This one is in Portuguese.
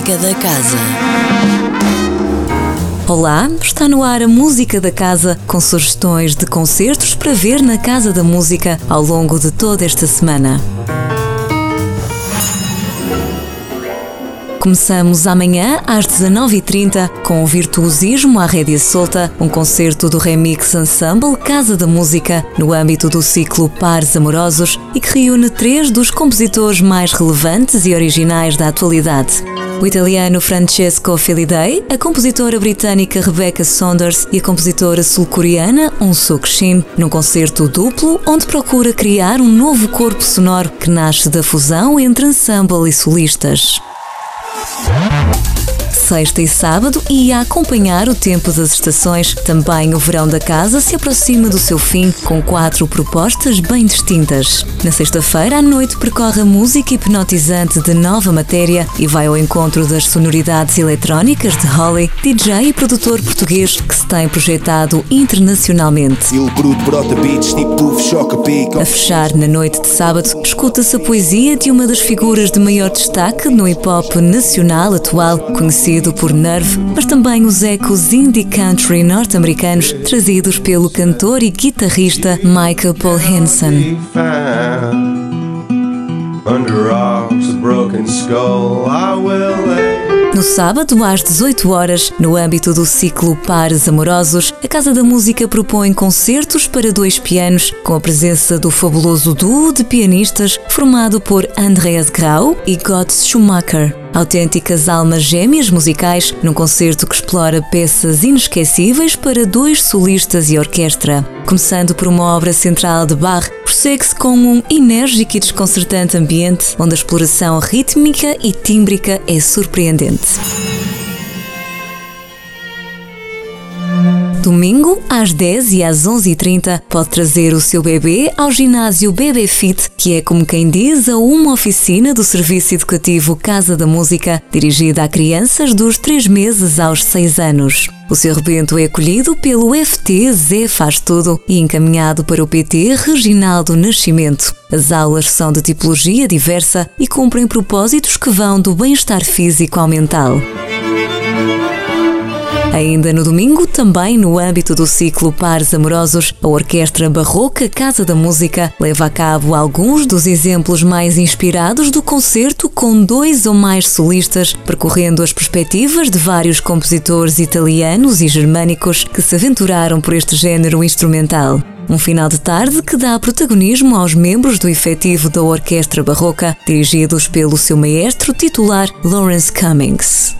Música da Casa. Olá, está no ar a Música da Casa com sugestões de concertos para ver na Casa da Música ao longo de toda esta semana. Começamos amanhã às 19h30 com o Virtuosismo à Rédea Solta, um concerto do Remix Ensemble Casa da Música no âmbito do ciclo Pares Amorosos e que reúne três dos compositores mais relevantes e originais da atualidade. O italiano Francesco Feliday, a compositora britânica Rebecca Saunders e a compositora sul-coreana Um Suk Shin, num concerto duplo onde procura criar um novo corpo sonoro que nasce da fusão entre ensemble e solistas sexta e sábado e a acompanhar o tempo das estações. Também o verão da casa se aproxima do seu fim com quatro propostas bem distintas. Na sexta-feira à noite percorre a música hipnotizante de nova matéria e vai ao encontro das sonoridades eletrónicas de Holly, DJ e produtor português que se tem projetado internacionalmente. A fechar na noite de sábado, escuta-se a poesia de uma das figuras de maior destaque no hip-hop nacional atual, conhecido conhecido por Nerve, mas também os ecos indie country norte-americanos trazidos pelo cantor e guitarrista Michael Paul Hansen. No sábado, às 18 horas, no âmbito do ciclo Pares Amorosos, a Casa da Música propõe concertos para dois pianos, com a presença do fabuloso duo de pianistas formado por Andreas Grau e Gotts Schumacher. Autênticas almas gêmeas musicais num concerto que explora peças inesquecíveis para dois solistas e orquestra. Começando por uma obra central de Bach, prossegue-se com um enérgico e desconcertante ambiente onde a exploração rítmica e tímbrica é surpreendente. Domingo, às 10 e às 11h30, pode trazer o seu bebê ao ginásio Bebê Fit, que é, como quem diz, a uma oficina do Serviço Educativo Casa da Música, dirigida a crianças dos 3 meses aos 6 anos. O seu rebento é acolhido pelo FT Zé Faz Tudo e encaminhado para o PT Reginaldo Nascimento. As aulas são de tipologia diversa e cumprem propósitos que vão do bem-estar físico ao mental. Ainda no domingo, também no âmbito do ciclo Pares Amorosos, a Orquestra Barroca Casa da Música leva a cabo alguns dos exemplos mais inspirados do concerto com dois ou mais solistas, percorrendo as perspectivas de vários compositores italianos e germânicos que se aventuraram por este género instrumental. Um final de tarde que dá protagonismo aos membros do efetivo da Orquestra Barroca, dirigidos pelo seu maestro titular Lawrence Cummings.